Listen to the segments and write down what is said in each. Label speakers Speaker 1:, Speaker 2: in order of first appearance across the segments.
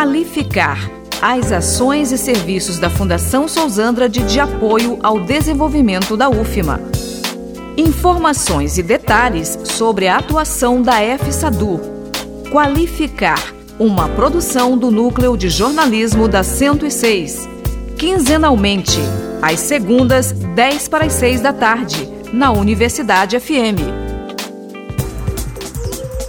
Speaker 1: Qualificar as ações e serviços da Fundação Sousandrade de apoio ao desenvolvimento da UFMA. Informações e detalhes sobre a atuação da FSADU. Qualificar, uma produção do Núcleo de Jornalismo da 106. Quinzenalmente, às segundas, 10 para as 6 da tarde, na Universidade FM.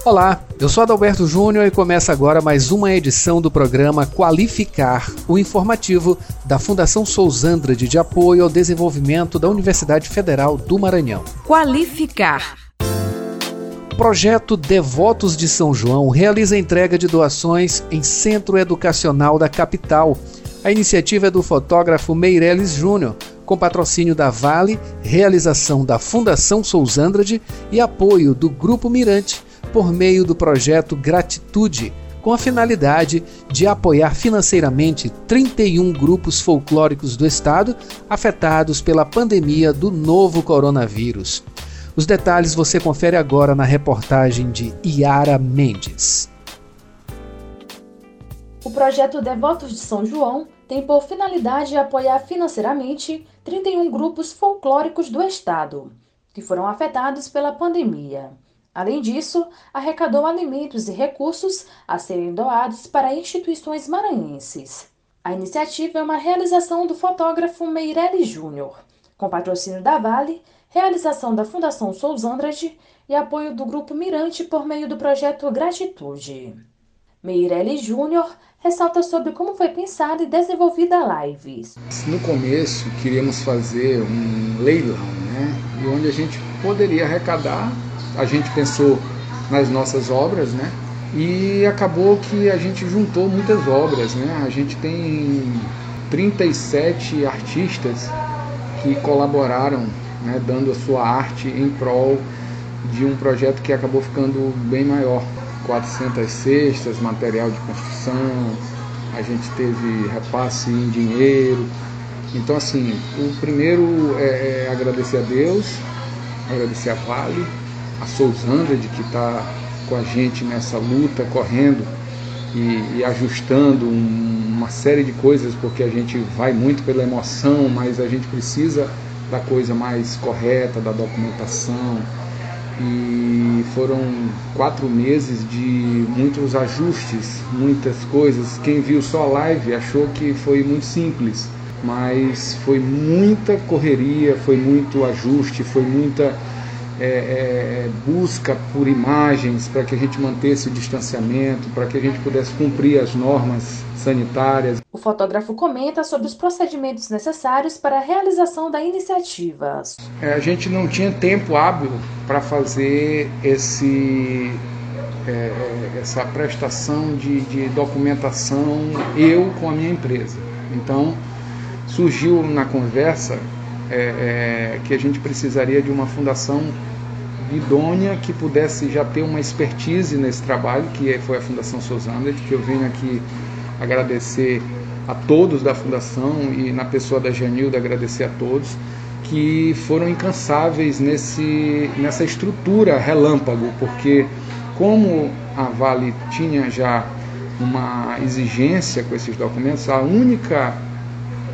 Speaker 2: Olá, eu sou Adalberto Júnior e começa agora mais uma edição do programa Qualificar, o informativo da Fundação Sousandrade de apoio ao desenvolvimento da Universidade Federal do Maranhão.
Speaker 1: Qualificar.
Speaker 2: Projeto Devotos de São João realiza entrega de doações em Centro Educacional da capital. A iniciativa é do fotógrafo Meireles Júnior, com patrocínio da Vale, realização da Fundação Sousandrade e apoio do Grupo Mirante por meio do projeto Gratitude, com a finalidade de apoiar financeiramente 31 grupos folclóricos do estado afetados pela pandemia do novo coronavírus. Os detalhes você confere agora na reportagem de Iara Mendes.
Speaker 3: O projeto Devotos de São João tem por finalidade apoiar financeiramente 31 grupos folclóricos do estado, que foram afetados pela pandemia. Além disso, arrecadou alimentos e recursos a serem doados para instituições maranhenses. A iniciativa é uma realização do fotógrafo Meirelles Júnior, com patrocínio da Vale, realização da Fundação Sousandrade e apoio do Grupo Mirante por meio do projeto Gratitude. Meirelles Júnior ressalta sobre como foi pensada e desenvolvida a live.
Speaker 4: No começo, queríamos fazer um leilão, né? E onde a gente poderia arrecadar a gente pensou nas nossas obras, né? E acabou que a gente juntou muitas obras, né? A gente tem 37 artistas que colaboraram, né, dando a sua arte em prol de um projeto que acabou ficando bem maior. 400 cestas, material de construção, a gente teve repasse em dinheiro. Então, assim, o primeiro é, é agradecer a Deus, agradecer a Vale, a Sousandra, de que está com a gente nessa luta, correndo e, e ajustando um, uma série de coisas, porque a gente vai muito pela emoção, mas a gente precisa da coisa mais correta, da documentação. E foram quatro meses de muitos ajustes, muitas coisas. Quem viu só a live achou que foi muito simples, mas foi muita correria, foi muito ajuste, foi muita é, é, busca por imagens para que a gente mantesse o distanciamento, para que a gente pudesse cumprir as normas sanitárias.
Speaker 3: O fotógrafo comenta sobre os procedimentos necessários para a realização da iniciativa.
Speaker 4: É, a gente não tinha tempo hábil para fazer esse é, é, essa prestação de, de, documentação eu com a minha empresa. Então surgiu na conversa é, é, que a gente precisaria de uma fundação idônea que pudesse já ter uma expertise nesse trabalho, que é, foi a Fundação Souzander, que eu venho aqui agradecer a todos da Fundação e na pessoa da Janilda agradecer a todos que foram incansáveis nesse, nessa estrutura relâmpago, porque como a Vale tinha já uma exigência com esses documentos, a única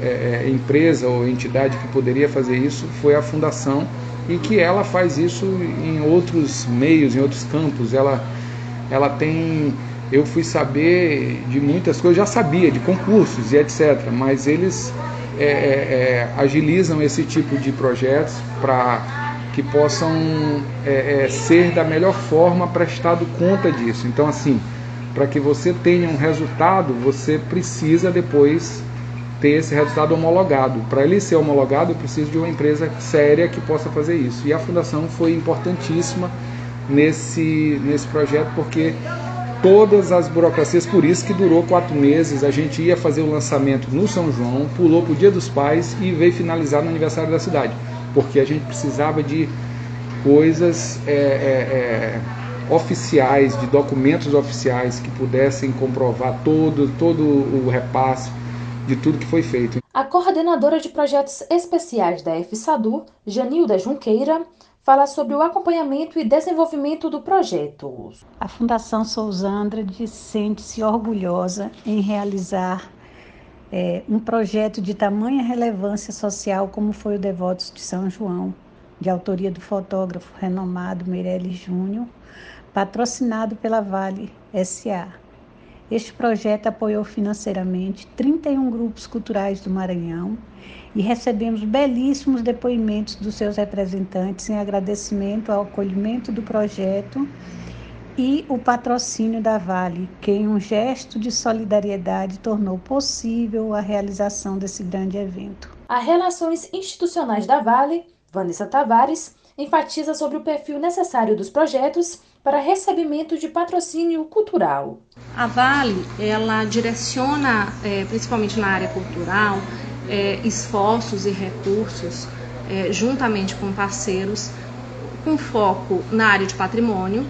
Speaker 4: é empresa ou entidade que poderia fazer isso foi a Fundação e que ela faz isso em outros meios, em outros campos. Ela, ela tem. Eu fui saber de muitas coisas, já sabia, de concursos e etc., mas eles é, é, é, agilizam esse tipo de projetos para que possam é, é, ser da melhor forma prestado conta disso. Então, assim, para que você tenha um resultado, você precisa depois ter esse resultado homologado. Para ele ser homologado, eu preciso de uma empresa séria que possa fazer isso. E a fundação foi importantíssima nesse, nesse projeto, porque todas as burocracias, por isso que durou quatro meses. A gente ia fazer o lançamento no São João, pulou para o Dia dos Pais e veio finalizar no aniversário da cidade, porque a gente precisava de coisas é, é, é, oficiais, de documentos oficiais que pudessem comprovar todo, todo o repasse de tudo que foi feito.
Speaker 3: A coordenadora de projetos especiais da FSADU, Janilda Junqueira, fala sobre o acompanhamento e desenvolvimento do projeto.
Speaker 5: A Fundação Sousandrade sente-se orgulhosa em realizar é, um projeto de tamanha relevância social como foi o Devotos de São João, de autoria do fotógrafo renomado Meirelles Júnior, patrocinado pela Vale SA. Este projeto apoiou financeiramente 31 grupos culturais do Maranhão e recebemos belíssimos depoimentos dos seus representantes em agradecimento ao acolhimento do projeto e o patrocínio da Vale, que em um gesto de solidariedade tornou possível a realização desse grande evento.
Speaker 3: A Relações Institucionais da Vale, Vanessa Tavares, enfatiza sobre o perfil necessário dos projetos para recebimento de patrocínio cultural.
Speaker 6: A Vale, ela direciona, é, principalmente na área cultural, é, esforços e recursos é, juntamente com parceiros, com foco na área de patrimônio.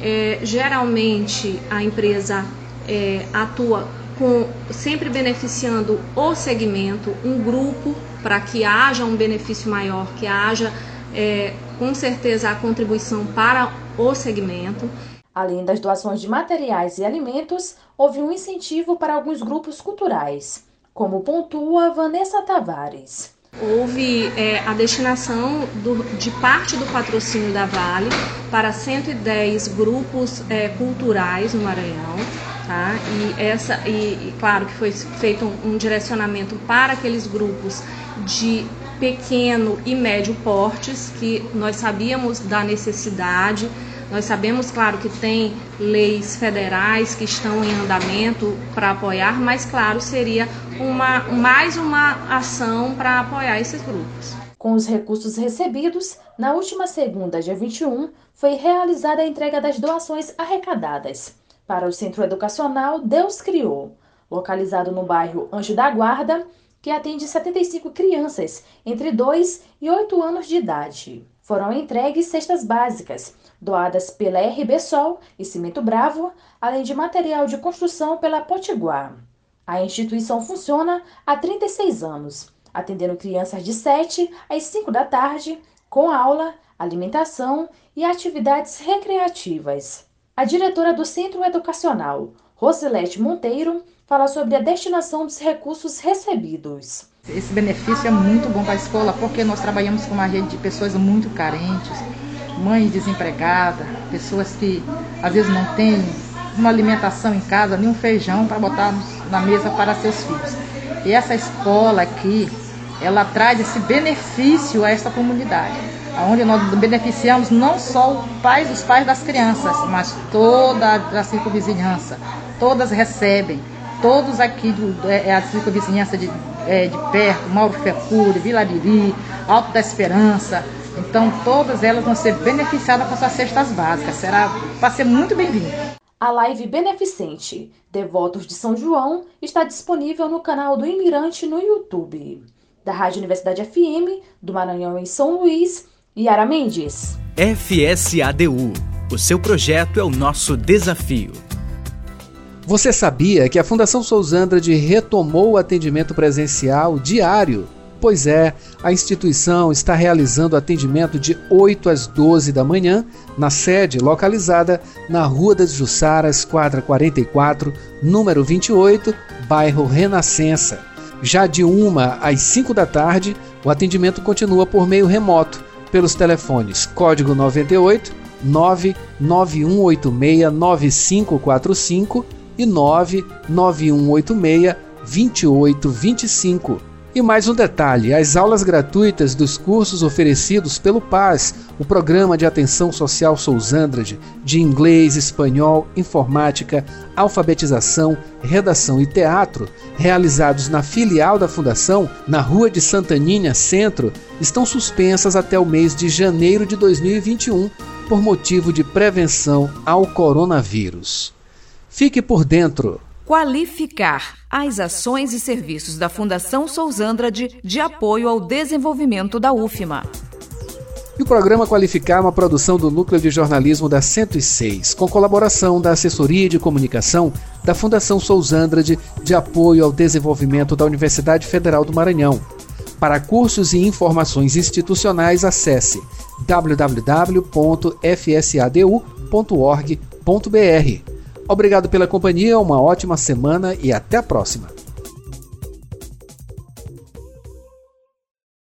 Speaker 6: É, geralmente a empresa é, atua com, sempre beneficiando o segmento, um grupo, para que haja um benefício maior, que haja é, com certeza a contribuição para o segmento.
Speaker 3: Além das doações de materiais e alimentos, houve um incentivo para alguns grupos culturais como pontua Vanessa Tavares.
Speaker 6: Houve é, a destinação do, de parte do patrocínio da Vale para 110 grupos é, culturais no Maranhão. Tá? E, essa, e, e claro que foi feito um, um direcionamento para aqueles grupos de pequeno e médio portes, que nós sabíamos da necessidade nós sabemos, claro, que tem leis federais que estão em andamento para apoiar, mas, claro, seria uma, mais uma ação para apoiar esses grupos.
Speaker 3: Com os recursos recebidos, na última segunda, dia 21, foi realizada a entrega das doações arrecadadas para o Centro Educacional Deus Criou, localizado no bairro Anjo da Guarda, que atende 75 crianças entre 2 e 8 anos de idade. Foram entregues cestas básicas, doadas pela RB Sol e Cimento Bravo, além de material de construção pela Potiguar. A instituição funciona há 36 anos, atendendo crianças de 7 às 5 da tarde, com aula, alimentação e atividades recreativas. A diretora do Centro Educacional, Rosilete Monteiro, fala sobre a destinação dos recursos recebidos.
Speaker 7: Esse benefício é muito bom para a escola porque nós trabalhamos com uma rede de pessoas muito carentes, mães desempregadas, pessoas que às vezes não têm uma alimentação em casa, nem um feijão para botar na mesa para seus filhos. E essa escola aqui, ela traz esse benefício a essa comunidade, onde nós beneficiamos não só os pais, os pais das crianças, mas toda a circunvizinhança. Todas recebem, todos aqui do, é, a circunvizinhança de, é, de perto, Mauro Fecuri, Vila Liri, Alto da Esperança, então, todas elas vão ser beneficiadas com suas cestas básicas. Será para ser muito bem-vindo.
Speaker 3: A live beneficente Devotos de São João está disponível no canal do Imigrante no YouTube. Da Rádio Universidade FM, do Maranhão em São Luís, Yara Mendes.
Speaker 8: FSADU. O seu projeto é o nosso desafio.
Speaker 2: Você sabia que a Fundação Sousandrade retomou o atendimento presencial diário Pois é, a instituição está realizando atendimento de 8 às 12 da manhã na sede localizada na Rua das Jussaras, quadra 44, número 28, bairro Renascença. Já de 1 às 5 da tarde, o atendimento continua por meio remoto, pelos telefones código 98 99186 9545 e 99186 2825. E mais um detalhe: as aulas gratuitas dos cursos oferecidos pelo PAS, o Programa de Atenção Social Sousandrade, de inglês, espanhol, informática, alfabetização, redação e teatro, realizados na filial da Fundação, na Rua de Santaninha Centro, estão suspensas até o mês de janeiro de 2021, por motivo de prevenção ao coronavírus. Fique por dentro!
Speaker 1: qualificar as ações e serviços da Fundação Sousandrade de apoio ao desenvolvimento da UFMA.
Speaker 2: E o programa Qualificar é uma produção do Núcleo de Jornalismo da 106, com colaboração da Assessoria de Comunicação da Fundação Sousandrade de apoio ao desenvolvimento da Universidade Federal do Maranhão. Para cursos e informações institucionais, acesse www.fsadu.org.br. Obrigado pela companhia, uma ótima semana e até a próxima.